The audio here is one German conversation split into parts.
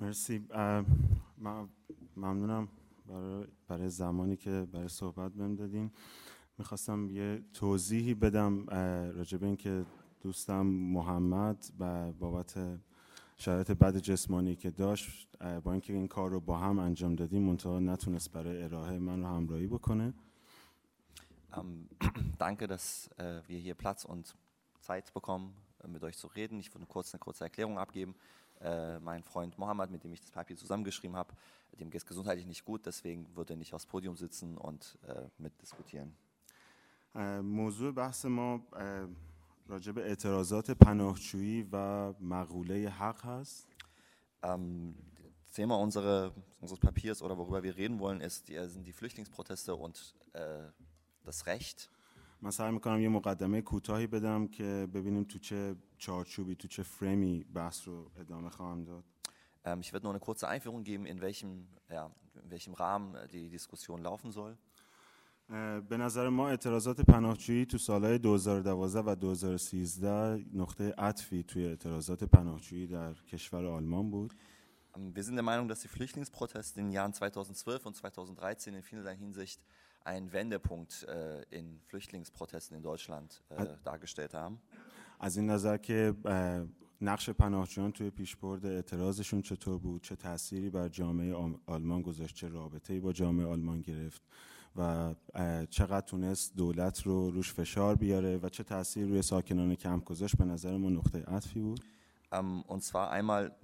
مرسی من ممنونم برای, برای زمانی که برای صحبت بهم دادین می‌خواستم یه توضیحی بدم راجع به اینکه دوستم محمد و بابت شرایط بد جسمانی که داشت با اینکه این کار رو با هم انجام دادیم منتها نتونست برای ارائه من رو همراهی بکنه Ähm, danke, dass äh, wir hier Platz und Zeit bekommen, äh, mit euch zu reden. Ich würde kurz eine kurze Erklärung abgeben. Äh, mein Freund Mohammed, mit dem ich das Papier zusammengeschrieben habe, dem geht es gesundheitlich nicht gut, deswegen wird er nicht aufs Podium sitzen und äh, mitdiskutieren. موضوع بحث ما راجع به اعتراضات پناهجویی و مقوله حق هست. Ähm, Thema unsere, unseres Papiers oder worüber wir reden wollen, ist, die, sind die Flüchtlingsproteste und äh, das Recht. من سعی میکنم یه مقدمه کوتاهی بدم که ببینیم تو چه چارچوبی تو چه فریمی بحث رو ادامه خواهم داد ähm, Ich werde nur eine kurze Einführung geben, in welchem, ja, in welchem Rahmen die Diskussion laufen soll. به نظر ما اعتراضات پناهجویی تو سالهای 2012 و 2013 نقطه عطفی توی اعتراضات پناهجویی در کشور آلمان بود. Wir sind der Meinung, dass die Flüchtlingsproteste in den Jahren 2012 und 2013 in vielerlei Hinsicht einen Wendepunkt äh, in Flüchtlingsprotesten in Deutschland äh, dargestellt haben. از این نظر که نقش پناهجویان توی پیشبرد اعتراضشون چطور بود؟ چه تأثیری بر جامعه آلمان گذاشت؟ چه رابطه‌ای با جامعه آلمان گرفت؟ و چقدر تونست دولت رو روش فشار بیاره؟ و چه تأثیری روی ساکنان کمپ گذاشت؟ به نظر ما نقطه عطفی بود. Ähm, und zwar einmal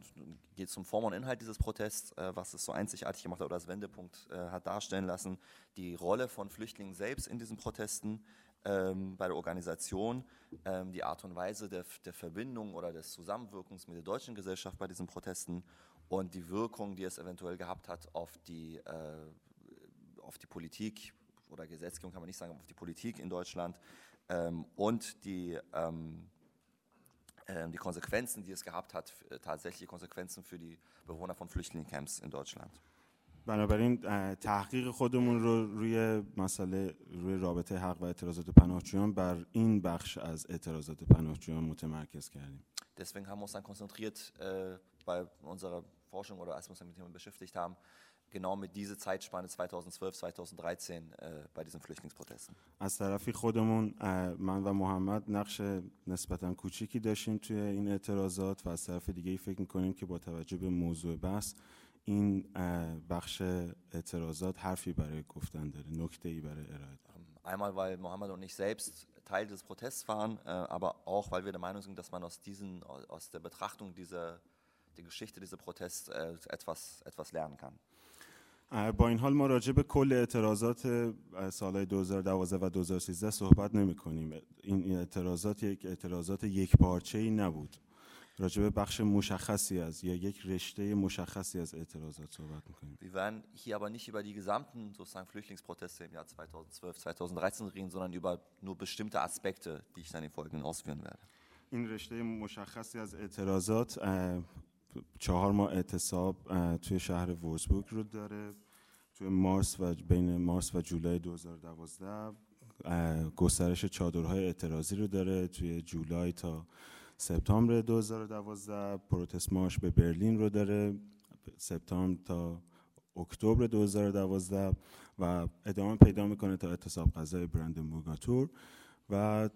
geht es um Form und Inhalt dieses Protests, äh, was es so einzigartig gemacht hat oder als Wendepunkt äh, hat darstellen lassen, die Rolle von Flüchtlingen selbst in diesen Protesten, ähm, bei der Organisation, ähm, die Art und Weise der, der, Verbindung oder des Zusammenwirkens mit der deutschen Gesellschaft bei diesen Protesten und die Wirkung, die es eventuell gehabt hat auf die, äh, auf die Politik oder Gesetzgebung, kann man nicht sagen, auf die Politik in Deutschland ähm, und die ähm, die Konsequenzen, die es gehabt hat, tatsächliche Konsequenzen für die Bewohner von Flüchtlingscamps in Deutschland. بنابراین تحقیق خودمون رو روی مسئله روی رابطه حق و اعتراضات پناهجویان بر این بخش از اعتراضات پناهجویان متمرکز کردیم. Deswegen haben wir uns dann konzentriert äh, bei unserer Forschung oder als wir uns mit dem Thema beschäftigt haben, genau mit dieser Zeitspanne 2012, 2013 äh, bei diesen Flüchtlingsprotesten. از طرفی خودمون من و محمد نقش نسبتا کوچیکی داشتیم توی این اعتراضات و از طرف دیگه ای فکر میکنیم که با توجه به موضوع بحث این بخش اعتراضات حرفی برای گفتن داره نکته ای برای ارائه داره Einmal, weil Mohammed und ich selbst Teil des Protests waren, äh, aber auch, weil wir der Meinung sind, dass man aus, diesen, aus der Betrachtung dieser der Geschichte dieser Protests äh, etwas, etwas lernen kann. با این حال ما راجع به کل اعتراضات سالهای 2012 و 2013 صحبت نمی کنیم. این اعتراضات یک اعتراضات یک پارچه ای نبود. راجع به بخش مشخصی از یا یک رشته مشخصی از اعتراضات صحبت می‌کنیم. Wir werden hier aber nicht über die gesamten sozusagen Flüchtlingsproteste im Jahr 2012, 2013 reden, sondern über nur bestimmte Aspekte, die ich dann im Folgenden ausführen werde. این رشته مشخصی از اعتراضات چهار ماه اعتصاب توی شهر وورسبورگ رو داره. توی مارس و بین مارس و جولای 2012 گسترش چادرهای اعتراضی رو داره. توی جولای تا سپتامبر 2012 پروتست مارش به برلین رو داره. سپتامبر تا اکتبر 2012 و ادامه پیدا می‌کنه تا اعتصاب غذای برندنبورگاتور و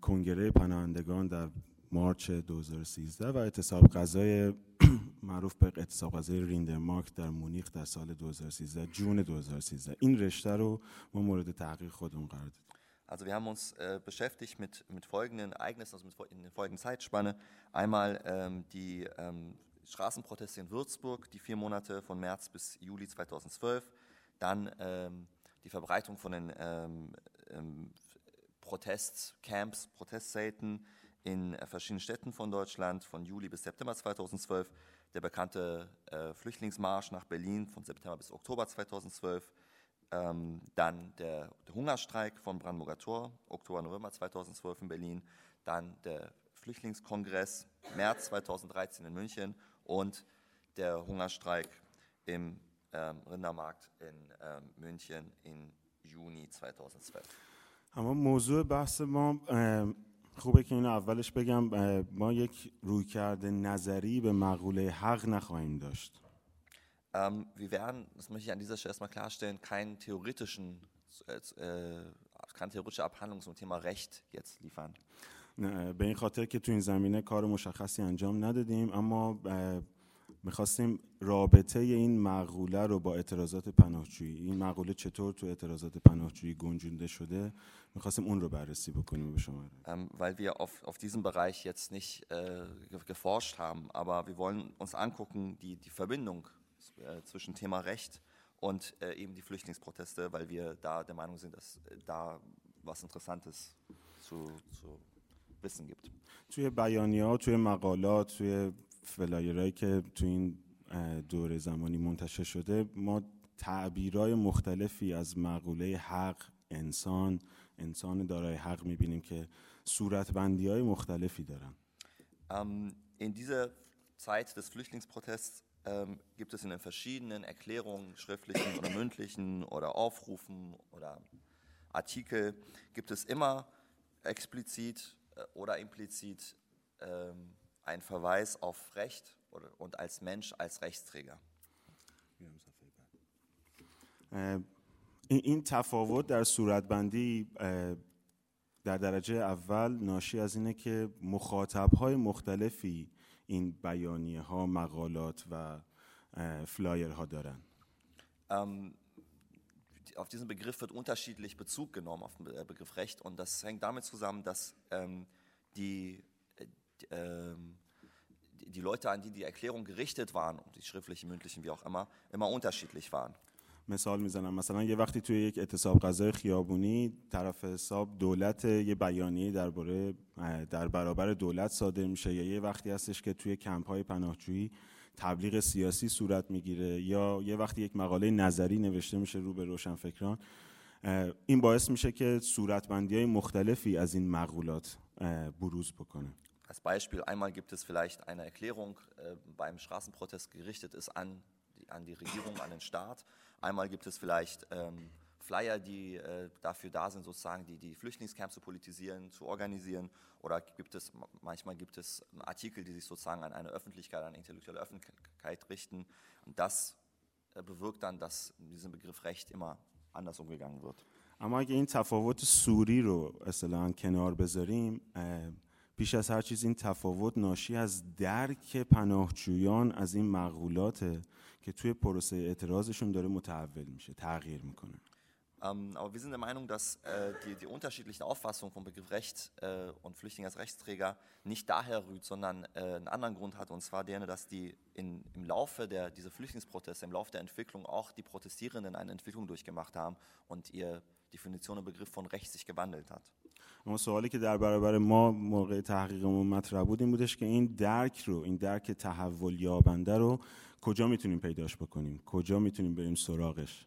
کنگره پناهندگان در مارچ 2013 و اعتصاب غذای معروف به اعتصاب غذای ریندرمارک در مونیخ در سال 2013 جون 2013 این رشته رو ما مورد تحقیق خودمون قرار دادیم Also wir haben uns äh, beschäftigt mit, mit folgenden Ereignissen, also mit, in der folgenden Zeitspanne. Einmal ähm, die ähm, Straßenproteste in Würzburg, die vier Monate von März bis Juli 2012. Dann ähm, die Verbreitung von den ähm, ähm, Protestcamps, Protestzelten in äh, verschiedenen Städten von Deutschland von Juli bis September 2012, der bekannte äh, Flüchtlingsmarsch nach Berlin von September bis Oktober 2012, ähm, dann der, der, Hungerstreik von Brandenburger Tor, Oktober, November 2012 in Berlin, dann der Flüchtlingskongress März 2013 in München und der Hungerstreik im ähm, Rindermarkt in ähm, München in Juni 2012. اما موضوع بحث ما خوبه که اینو اولش بگم ما یک رویکرد نظری به مقوله حق نخواهیم داشت Ähm, wir werden, das möchte ich an dieser Stelle erstmal klarstellen, keinen theoretischen, äh, äh, keine theoretische Abhandlung zum Thema Recht jetzt liefern. نه، به این خاطر که تو این زمینه کار مشخصی انجام ندادیم اما میخواستیم رابطه این مقوله رو با اعتراضات پناهجویی این مقوله چطور تو اعتراضات پناهجویی گنجونده شده میخواستیم اون رو بررسی بکنیم و به شما ähm, weil wir auf, auf diesem Bereich jetzt nicht äh, ge- geforscht haben, aber wir wollen uns angucken, die, die Verbindung äh, zwischen Thema Recht und äh, eben die Flüchtlingsproteste, weil wir da der Meinung sind, dass äh, da was Interessantes zu, zu wissen gibt. توی بیانیه ها توی مقالات توی فلایرهایی که تو این اه، دوره زمانی منتشر شده ما تعبیرهای مختلفی از مقوله حق انسان انسان دارای حق میبینیم که صورتبندی های مختلفی دارن Ähm, in dieser Zeit des Flüchtlingsprotests ähm, gibt es in den verschiedenen Erklärungen, schriftlichen oder mündlichen oder Aufrufen oder Artikel, gibt es immer explizit äh, oder implizit ähm, einen Verweis auf Recht oder, und als Mensch, als Rechtsträger. اه، این این تفاوت در صورتبندی اه، در درجه اول ناشی از اینه که مخاطبهای مختلفی این بیانیه ها مقالات و اه، فلایرها دارن Ähm, die- auf diesen Begriff wird unterschiedlich Bezug genommen, auf den Be- äh, Begriff Recht. Und das hängt damit zusammen, dass ähm, die, äh, die, ähm, die, Leute, an die die Erklärung gerichtet waren, die schriftlichen, mündlichen, wie auch immer, immer unterschiedlich waren. مثال می‌زنم مثلا یه وقتی توی یک اعتصاب غذای خیابونی طرف حساب دولت یه بیانیه درباره در برابر دولت صادر میشه یا یه وقتی هستش که توی کمپ های پناهجویی تبلیغ سیاسی صورت می‌گیره یا یه وقتی یک مقاله نظری نوشته میشه رو به روشنفکران این باعث میشه که صورتبندی های مختلفی از این مقولات بروز بکنه Als Beispiel, einmal gibt es vielleicht eine Erklärung äh, beim Straßenprotest gerichtet ist an die, an die Regierung, an den Staat. Einmal gibt es vielleicht ähm, Flyer, die äh, dafür da sind, sozusagen die, die Flüchtlingscamps zu politisieren, zu organisieren. Oder gibt es, manchmal gibt es Artikel, die sich sozusagen an eine Öffentlichkeit, an eine intellektuelle Öffentlichkeit richten. Und das äh, bewirkt dann, dass mit diesem Begriff Recht immer anders umgegangen wird. اما اگه این تفاوت سوری رو اصطلاحا کنار بذاریم اه، بیش از هر چیز این تفاوت ناشی از درک پناهجویان از این مقولاته که توی پروسه اعتراضشون داره متحول میشه تغییر میکنه Ähm, aber wir sind der Meinung, dass äh, die, die unterschiedlichen Auffassungen vom Begriff Recht äh, und Flüchtling als Rechtsträger nicht daher rührt, sondern äh, einen anderen Grund hat, und zwar der, dass die in, im Laufe der, dieser Flüchtlingsproteste, im Laufe der Entwicklung auch die Protestierenden eine Entwicklung durchgemacht haben und ihr Definition und Begriff von Recht sich gewandelt hat. اما سوالی که در برابر ما موقع تحقیقمون مطرح بود این بودش که این درک رو این درک تحول یابنده رو کجا می‌تونیم پیداش بکنیم کجا می‌تونیم بریم سراغش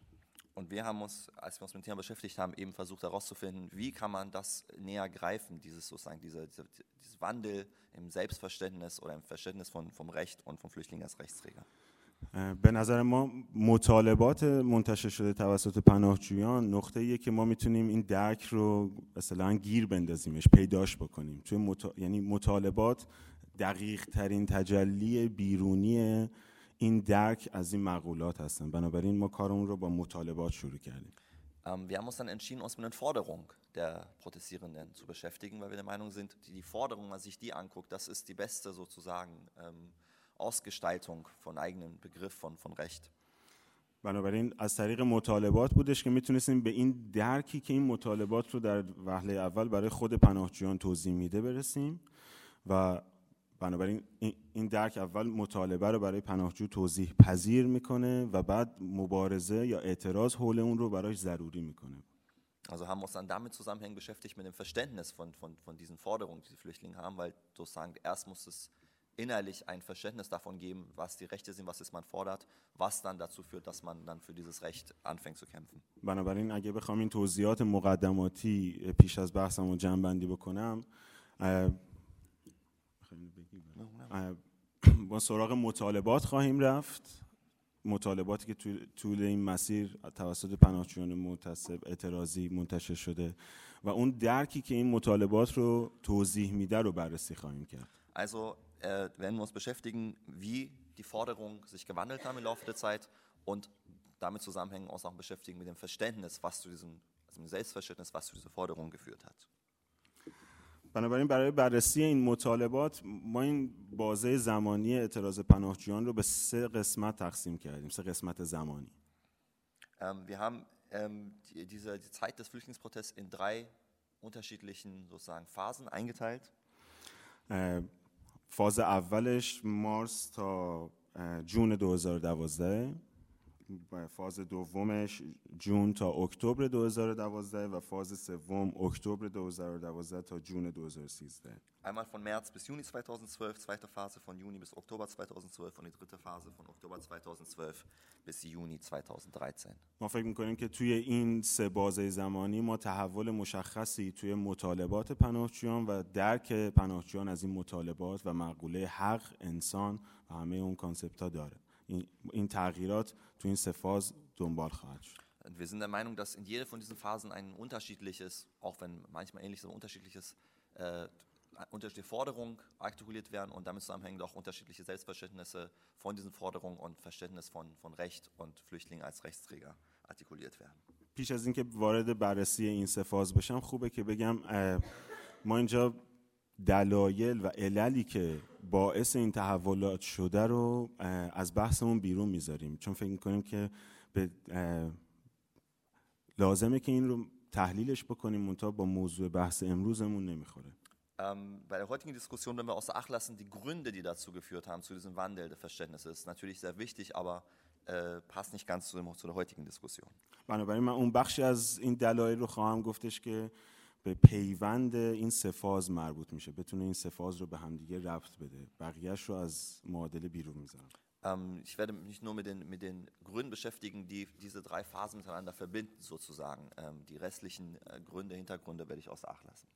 Und wir haben uns, als wir uns mit dem Thema beschäftigt haben, eben versucht herauszufinden, wie kann man das näher greifen, dieses sozusagen, dieser, dieser, dieses Wandel im Selbstverständnis oder im Verständnis von, vom Recht und vom Flüchtling als Rechtsträger. به نظر ما مطالبات منتشر شده توسط پناهجویان نقطه ایه که ما می‌تونیم این درک رو مثلا گیر بندازیمش پیداش بکنیم. توی مطا... یعنی مطالبات دقیق ترین تجلی بیرونی این درک از این مقولات هستن. بنابراین ما کارمون رو با مطالبات شروع کردیم. Ähm, wir haben uns dann entschieden, uns mit den Forderungen der Protestierenden zu beschäftigen, weil wir der Meinung sind, die, die Forderung, wenn man sich die anguckt, das ist die beste sozusagen ähm, Ausgestaltung von eigenem Begriff von, von Recht. بنابراین از طریق مطالبات بودش که میتونستیم به این درکی که این مطالبات رو در وهله اول برای خود پناهجویان توضیح میده برسیم و بنابراین این- این درک اول مطالبه رو برای پناهجو توضیح پذیر میکنه و بعد مبارزه یا اعتراض حول اون رو براش ضروری میکنه Also haben wir uns dann damit zusammenhängend beschäftigt mit dem Verständnis von, von, von diesen Forderungen, die die Flüchtlinge haben, weil sozusagen erst muss es innerlich ein Verständnis davon geben, was die Rechte sind, was ist man fordert, was dann dazu führt, dass man dann für dieses Recht anfängt zu kämpfen. بنابراین اگه بخوام این توضیحات مقدماتی پیش از بحثم رو جمع بندی بکنم با سراغ مطالبات خواهیم رفت مطالباتی که طول, طول این مسیر توسط پناهجویان منتصب اعتراضی منتشر شده و اون درکی که این مطالبات رو توضیح میده رو بررسی خواهیم کرد Also äh, werden wir uns beschäftigen, wie die Forderungen sich gewandelt haben im Laufe der Zeit und damit zusammenhängen uns auch beschäftigen mit dem Verständnis, was zu diesem, also dem Selbstverständnis, was zu dieser Forderung geführt hat. بنابراین برای بررسی این مطالبات ما این بازه زمانی اعتراض پناهجویان رو به سه قسمت تقسیم کردیم سه قسمت زمانی Ähm, wir haben ähm, die, diese, die Zeit des Flüchtlingsprotests in drei unterschiedlichen sozusagen Phasen eingeteilt. اه، فاز اولش مارس تا جون 2012 و فاز دومش جون تا اکتبر 2012 و فاز سوم اکتبر 2012 تا جون 2013 Einmal von März bis Juni 2012, zweite Phase von Juni bis Oktober 2012 und die dritte Phase von Oktober 2012 bis Juni 2013. ما فکر می‌کنیم که توی این سه بازه زمانی ما تحول مشخصی توی مطالبات پناهجویان و درک پناهجویان از این مطالبات و مقوله حق انسان و همه اون کانسپت ها داره این, این تغییرات تو این سه فاز دنبال خواهد شد Und wir sind der Meinung, dass in jeder von diesen Phasen ein unterschiedliches, auch wenn manchmal ähnliches, aber unterschiedliches, äh, unterschiedliche Forderungen artikuliert werden und damit zusammenhängend auch unterschiedliche Selbstverständnisse von diesen Forderungen und Verständnis von, von Recht und Flüchtlingen als Rechtsträger artikuliert werden. پیش از اینکه وارد بررسی این سه فاز بشم خوبه که بگم اه، ما اینجا دلایل و عللی که باعث این تحولات شده رو از بحثمون بیرون می‌ذاریم چون فکر می‌کنیم که به لازمه که این رو تحلیلش بکنیم منتها با موضوع بحث امروزمون نمی‌خوره Ähm, bei der heutigen Diskussion, wenn wir außer Acht lassen, die Gründe, die dazu geführt haben, zu diesem Wandel des Verständnisses, ist natürlich sehr wichtig, aber äh, passt nicht ganz zu, dem, zu der heutigen Diskussion. بنابراین من اون بخشی از این دلایل رو خواهم گفتش که به پیوند این سه فاز مربوط میشه. بتونه این سه فاز رو به همدیگه ربط بده. بقیهش رو از معادله بیرون می‌ذارم. Ähm, ich werde mich nur mit den, mit den Gründen beschäftigen, die diese drei Phasen miteinander verbinden, sozusagen. Ähm, die restlichen äh, Gründe, Hintergründe werde ich außer Acht lassen.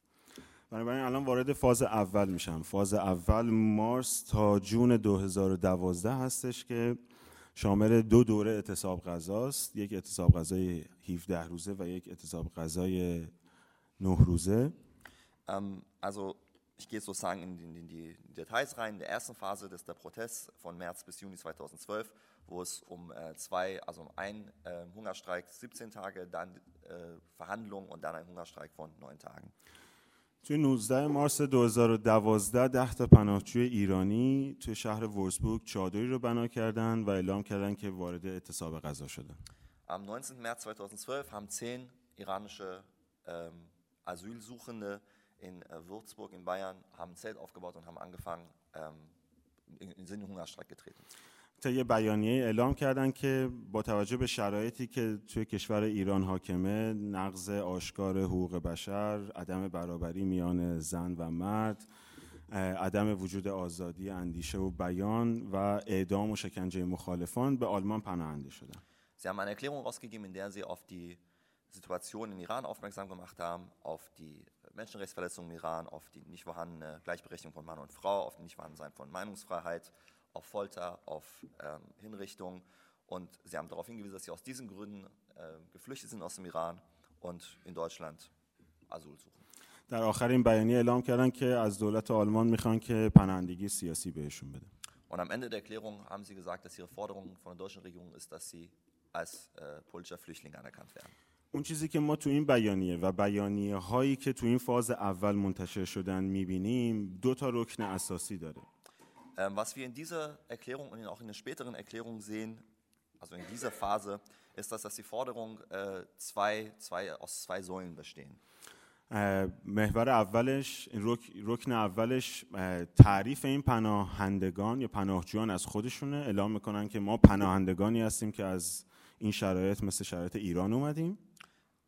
بنابراین الان وارد فاز اول میشم. فاز اول مارس تا جون 2012 هستش که شامل دو دوره اعتصاب غذاست. یک اعتصاب غذای 17 روزه و یک اعتصاب غذای 9 روزه Ähm, also ich gehe sozusagen in, die- in die Details rein. In der ersten Phase des der Protests von März bis Juni 2012, wo es um äh, zwei, also um einen äh, Hungerstreik 17 Tage, dann äh, Verhandlungen und dann ein Hungerstreik von neun Tagen. توی 19 مارس 2012 ده تا پناهجوی ایرانی توی شهر ورسبورگ چادری رو بنا کردن و اعلام کردن که وارد اعتصاب غذا شدن Am 19. März 2012 haben zehn iranische ähm, Asylsuchende in äh, Würzburg in Bayern haben ein Zelt aufgebaut und haben angefangen, ähm, in, in den Hungerstreik getreten. تا یه بیانیه اعلام کردن که با توجه به شرایطی که توی کشور ایران حاکمه نقض آشکار حقوق بشر عدم برابری میان زن و مرد عدم وجود آزادی اندیشه و بیان و اعدام و شکنجه مخالفان به آلمان پناهنده شدن Sie haben eine Erklärung rausgegeben, in der sie auf die Situation im Iran aufmerksam gemacht haben, auf die Menschenrechtsverletzungen im Iran, auf die nicht vorhandene Gleichberechtigung von Mann und Frau, auf die nicht vorhandensein von Meinungsfreiheit, auf Folter, auf ähm, Hinrichtung. Und sie haben darauf hingewiesen, dass sie aus diesen Gründen äh, geflüchtet sind aus dem Iran und in Deutschland Asyl suchen. در آخر این بیانیه اعلام کردن که از دولت آلمان میخوان که پناهندگی سیاسی بهشون بده Und am Ende der Erklärung haben sie gesagt, dass ihre Forderung von der deutschen Regierung ist, dass sie als äh, politischer Flüchtling anerkannt werden. اون چیزی که ما تو این بیانیه و بیانیه هایی که تو این فاز اول منتشر شدن می‌بینیم دو تا رکن اساسی داره. Ähm, was wir in dieser Erklärung und auch in den späteren Erklärungen sehen, also in dieser Phase, ist, dass, dass die Forderungen äh, zwei, zwei, aus zwei Säulen bestehen. اه، محور اولش رک- رکن اولش اه، تعریف این پناهندگان یا پناهجویان از خودشونه. اعلام می‌کنن که ما پناهندگانی هستیم که از این شرایط مثل شرایط ایران اومدیم.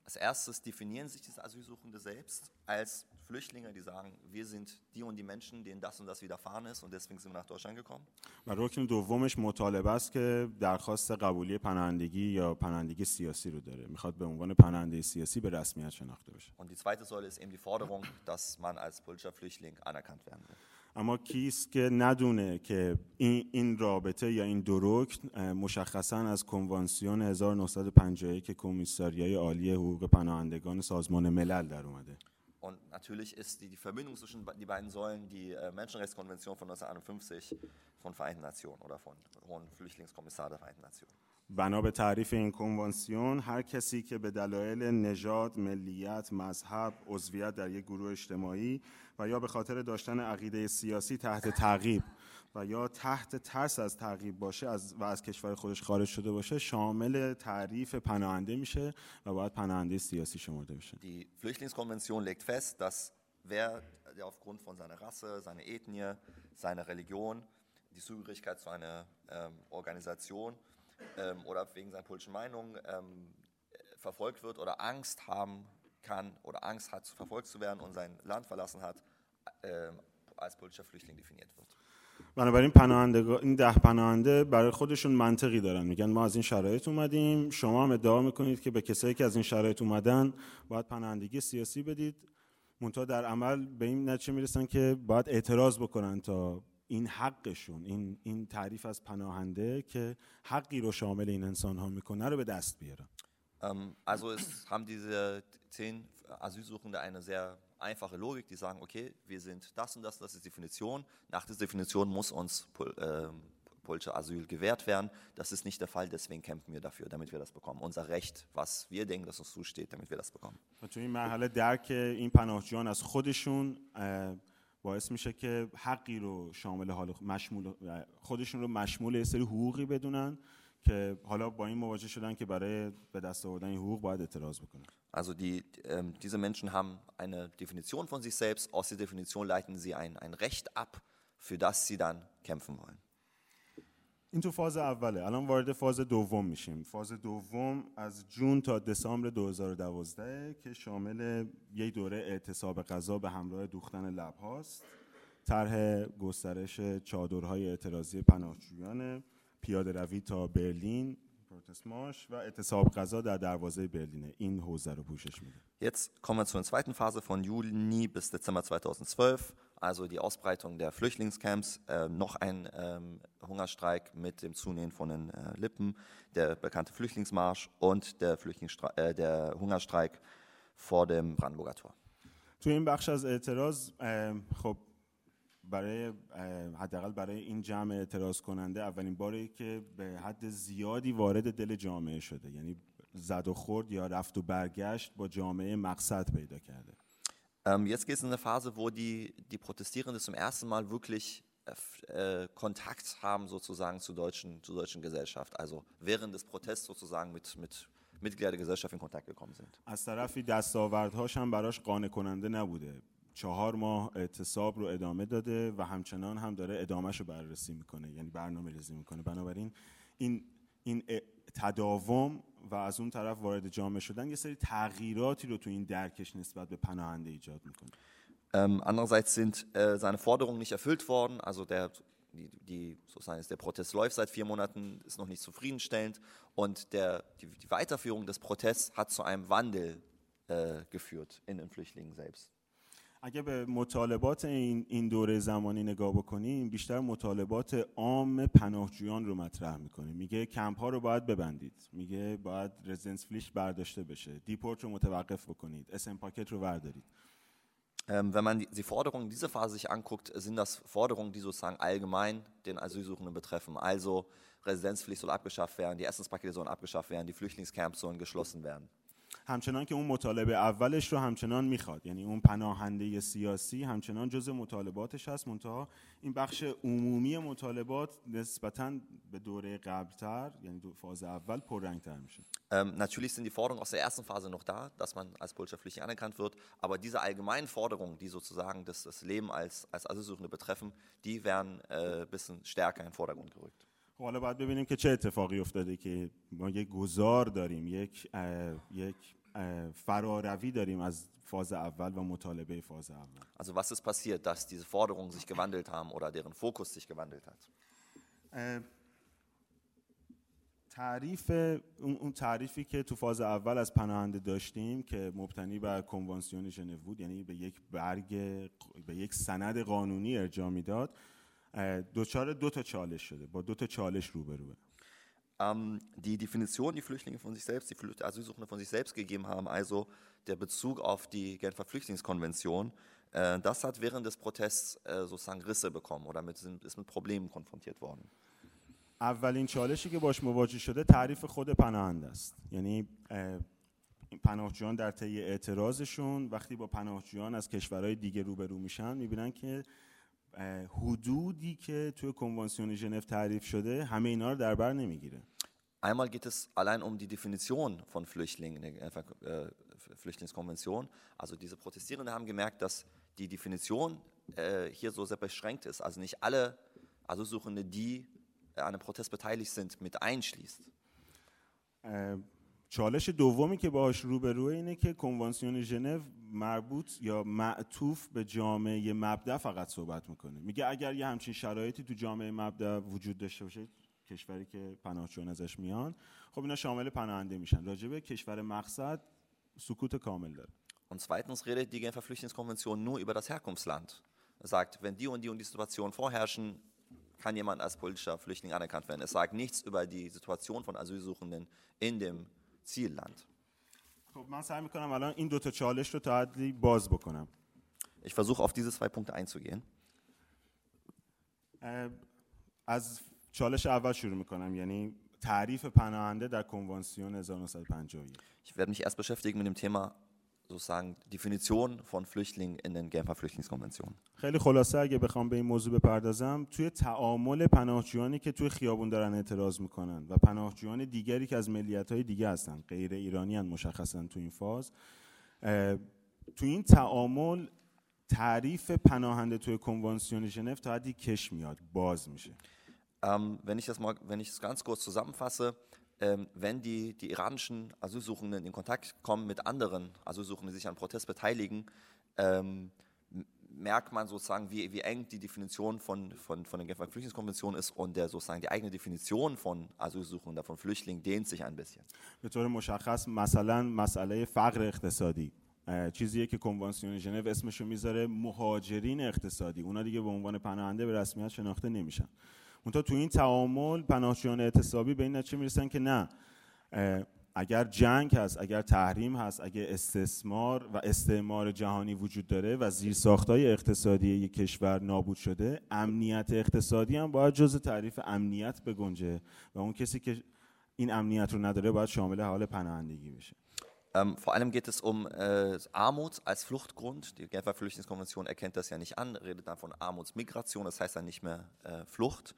Als erstes definieren sich diese Asylsuchende selbst als Flüchtlinge, die sagen, wir sind die und die Menschen, denen das und das widerfahren ist und deswegen sind wir nach Deutschland gekommen. و رکن دومش مطالبه است که درخواست قبولی پناهندگی یا پناهندگی سیاسی رو داره میخواد به عنوان پناهنده سیاسی به رسمیت شناخته بشه Und die zweite Säule ist eben die Forderung, dass man als politischer Flüchtling anerkannt werden will. اما کیست که ندونه که این, این رابطه یا این دروک مشخصا از کنوانسیون 1951 کمیساریای عالی حقوق پناهندگان سازمان ملل در اومده. Und natürlich ist die, die Verbindung zwischen die beiden Säulen die äh, Menschenrechtskonvention von 1951 von Vereinten Nationen oder von Hohen Flüchtlingskommissar der Vereinten Nationen. بنا به تعریف این کنوانسیون هر کسی که به دلایل نژاد، ملیت، مذهب، عضویت در یک گروه اجتماعی و یا به خاطر داشتن عقیده سیاسی تحت تعقیب و یا تحت ترس از تعقیب باشه از و از کشور خودش خارج شده باشه شامل تعریف پناهنده میشه و باید پناهنده سیاسی شمرده بشه. Die Flüchtlingskonvention legt fest, dass wer der aufgrund von seiner Rasse, seiner Ethnie, seiner Religion, die Zugehörigkeit zu einer ähm, Organisation ähm, oder wegen seiner politischen Meinung ähm, verfolgt wird oder Angst haben kann oder Angst hat, verfolgt zu werden und sein Land verlassen hat, äh, als politischer Flüchtling definiert wird. بنابراین پناهنده این ده پناهنده برای خودشون منطقی دارن. میگن ما از این شرایط اومدیم شما هم ادعا می‌کنید که به کسایی که از این شرایط اومدن باید پناهندگی سیاسی بدید. منتها در عمل به این نتیجه می‌رسن که باید اعتراض بکنن تا این حقشون این این تعریف از پناهنده که حقی رو شامل این انسان ها می‌کنه رو به دست بیارن also es haben diese zehn Asylsuchende eine sehr einfache Logik, die sagen, okay, wir sind das und das, das ist die Definition. Nach dieser Definition muss uns pol äh, politischer Asyl gewährt werden. Das ist nicht der Fall, deswegen kämpfen wir dafür, damit wir das bekommen. Unser Recht, was wir denken, dass uns zusteht, damit wir das bekommen. و تو این مرحله درک این پناهجویان از خودشون اه، باعث میشه که حقی رو شامل حال مشمول خودشون رو مشمول یه سری حقوقی بدونن که حالا با این مواجه شدن که برای به دست آوردن این حقوق باید اعتراض بکنن Also die, ähm, diese Menschen haben eine Definition von sich selbst. Aus dieser Definition leiten sie ein, ein Recht ab, für das sie dann kämpfen wollen. این تو فاز اوله الان وارد فاز دوم میشیم فاز دوم از جون تا دسامبر 2012 که شامل یک دوره اعتصاب غذا به همراه دوختن لب هاست طرح گسترش چادرهای اعتراضی پناهجویان پیاده روی تا برلین پروتست مارش و اعتصاب غذا در دروازه برلینه این حوزه رو پوشش میده Jetzt kommen wir zur zweiten Phase von Juni bis Dezember 2012, also die Ausbreitung der Flüchtlingscamps, äh, noch ein ähm, Hungerstreik mit dem Zunähen von den äh, Lippen, der bekannte Flüchtlingsmarsch und der, Flüchtlingsstra äh, der Hungerstreik vor dem Brandenburger Tor. تو این بخش از اعتراض اه، خب برای حداقل برای این جمع اعتراض کننده اولین باری که به حد زیادی وارد دل جامعه شده یعنی زد و خورد یا رفت و برگشت با جامعه مقصد پیدا کرده Ähm, jetzt geht es in eine Phase, wo die, die Protestierenden zum ersten Mal wirklich äh, äh, Kontakt haben sozusagen zur deutschen, zur deutschen Gesellschaft. Also während des Protests sozusagen mit, mit Mitgliedern der Gesellschaft in Kontakt gekommen sind. از طرفی دستاوردهاش هم براش قانع کننده نبوده چهار ماه اعتصاب رو ادامه داده و همچنان هم داره ادامهش رو بررسی میکنه یعنی برنامه ریزی میکنه بنابراین این این ا- تداوم و از اون طرف وارد جامعه شدن یه سری تغییراتی رو تو این درکش نسبت به پناهنده ایجاد میکنه Ähm, andererseits sind äh, seine Forderungen nicht erfüllt worden. Also der, die, die, sozusagen ist der Protest läuft seit vier Monaten, ist noch nicht zufriedenstellend. Und der, die, die Weiterführung des Protests hat zu einem Wandel äh, geführt in den Flüchtlingen selbst. اگه به مطالبات این, این دوره زمانی نگاه بکنیم بیشتر مطالبات عام پناهجویان رو مطرح میکنه میگه کمپ ها رو باید ببندید میگه باید رزیدنس فلیش برداشته بشه دیپورت رو متوقف بکنید اسم پاکت رو بردارید Ähm, wenn man die, die Forderungen in dieser Phase sich anguckt, sind das Forderungen, die sozusagen allgemein den Asylsuchenden betreffen. Also Residenzpflicht soll abgeschafft werden, die Essenspakete sollen abgeschafft werden, die Flüchtlingscamps sollen geschlossen werden. همچنان که اون مطالبه اولش رو همچنان می‌خواد یعنی اون پناهنده سیاسی همچنان جز مطالباتش هست منتها این بخش عمومی مطالبات نسبتا به دوره قبلتر یعنی دو فاز اول پررنگتر میشه Ähm, natürlich sind die Forderungen aus der ersten Phase noch da, dass man als politischer Flüchtling anerkannt wird, aber diese allgemeinen Forderungen, die sozusagen das, das Leben als, als Asylsuchende betreffen, die werden ein äh, bisschen stärker in den Vordergrund gerückt. خب حالا باید ببینیم که چه اتفاقی افتاده که ما یک گذار داریم یک یک فراروی داریم از فاز اول و مطالبه فاز اول. Also was ist passiert, dass diese Forderungen sich gewandelt haben oder deren Fokus sich gewandelt hat? تعریف اون تعریفی که تو فاز اول از پناهنده داشتیم که مبتنی بر کنوانسیون ژنو بود یعنی به یک برگ به یک سند قانونی ارجاع می‌داد اه، دچار دو تا چالش شده. با دو تا چالش روبروه. Ähm, die Definition, die Flüchtlinge von sich selbst, die Flü- Asylsuchende von sich selbst gegeben haben, also der Bezug auf die Genfer Flüchtlingskonvention, äh, das hat während des Protests äh, sozusagen Risse bekommen oder mit, ist mit Problemen konfrontiert worden. اولین چالشی که باش مواجه شده تعریف خود پناهنده است یعنی پناهجویان در طی اعتراضشون وقتی با پناهجویان از کشورهای دیگه روبرو میشن می‌بینن که حدودی که توی کنوانسیون ژنو تعریف شده همه اینا رو در بر نمی‌گیره Einmal geht es allein um die Definition von Flüchtlingen in der Genfer äh, Flüchtlingskonvention. Also diese Protestierenden haben gemerkt, dass die Definition äh, hier so sehr beschränkt ist. Also nicht alle Asylsuchende, die an einem Protest beteiligt sind, mit einschließt. اه، چالش دومی که باهاش روبروه اینه که کنوانسیون ژنو مربوط یا معطوف به جامعه مبدا فقط صحبت میکنه میگه اگر یه همچین شرایطی تو جامعه مبدا وجود داشته باشه کشوری که پناهجویان ازش میان خب اینا شامل پناهنده میشن راجبه کشور مقصد سکوت کامل داره Und zweitens redet die Genfer Flüchtlingskonvention nur über das Herkunftsland. Es sagt, wenn die und die und die Situation vorherrschen, kann jemand als politischer Flüchtling anerkannt werden. Es sagt nichts über die Situation von Asylsuchenden in dem Zielland. خب من سعی میکنم الان این دوتا چالش رو تا حدی باز بکنم Ich versuche auf diese zwei Punkte einzugehen. اه، از چالش اول شروع می‌کنم. یعنی تعریف پناهنده در کنوانسیون 1951 Ich werde mich erst beschäftigen mit dem Thema sozusagen Definition von Flüchtlingen in den Genfer Flüchtlingskonventionen. خیلی خلاصه اگه بخوام به این موضوع بپردازم توی تعامل پناهجویانی که توی خیابون دارن اعتراض می‌کنن و پناهجویان دیگری که از ملیت های دیگه هستن غیر ایرانی هن مشخصا تو این فاز تو این تعامل تعریف پناهنده توی کنوانسیون ژنو تا حدی کش میاد باز میشه. Ähm, wenn ich das mal, wenn ich es ganz kurz zusammenfasse, ähm, wenn die, die iranischen Asylsuchenden in Kontakt kommen mit anderen Asylsuchenden, die sich an Protest beteiligen, ähm, m- merkt man sozusagen, wie, wie eng die Definition von, von, von der Genfer Flüchtlingskonvention ist und der sozusagen die eigene Definition von Asylsuchenden, von Flüchtlingen dehnt sich ein bisschen. به طور مشخص مثلا مسئله فقر اقتصادی اه، چیزیه که کنوانسیون ژنو اسمشو میذاره مهاجرین اقتصادی اونا دیگه به عنوان پناهنده به رسمیت شناخته نمیشن منتها تو این تعامل پناهجویان اعتصابی به این نتیجه می‌رسن که نه اگر جنگ هست اگر تحریم هست اگر استثمار و استعمار جهانی وجود داره و زیرساختهای اقتصادی یک کشور نابود شده امنیت اقتصادی هم باید جز تعریف امنیت بگنجه و اون کسی که این امنیت رو نداره باید شامل حال پناهندگی بشه. Ähm, vor allem geht es um äh, Armut als Fluchtgrund. Die Genfer Flüchtlingskonvention erkennt das ja nicht an, redet dann von Armutsmigration, das heißt dann nicht mehr äh, Flucht.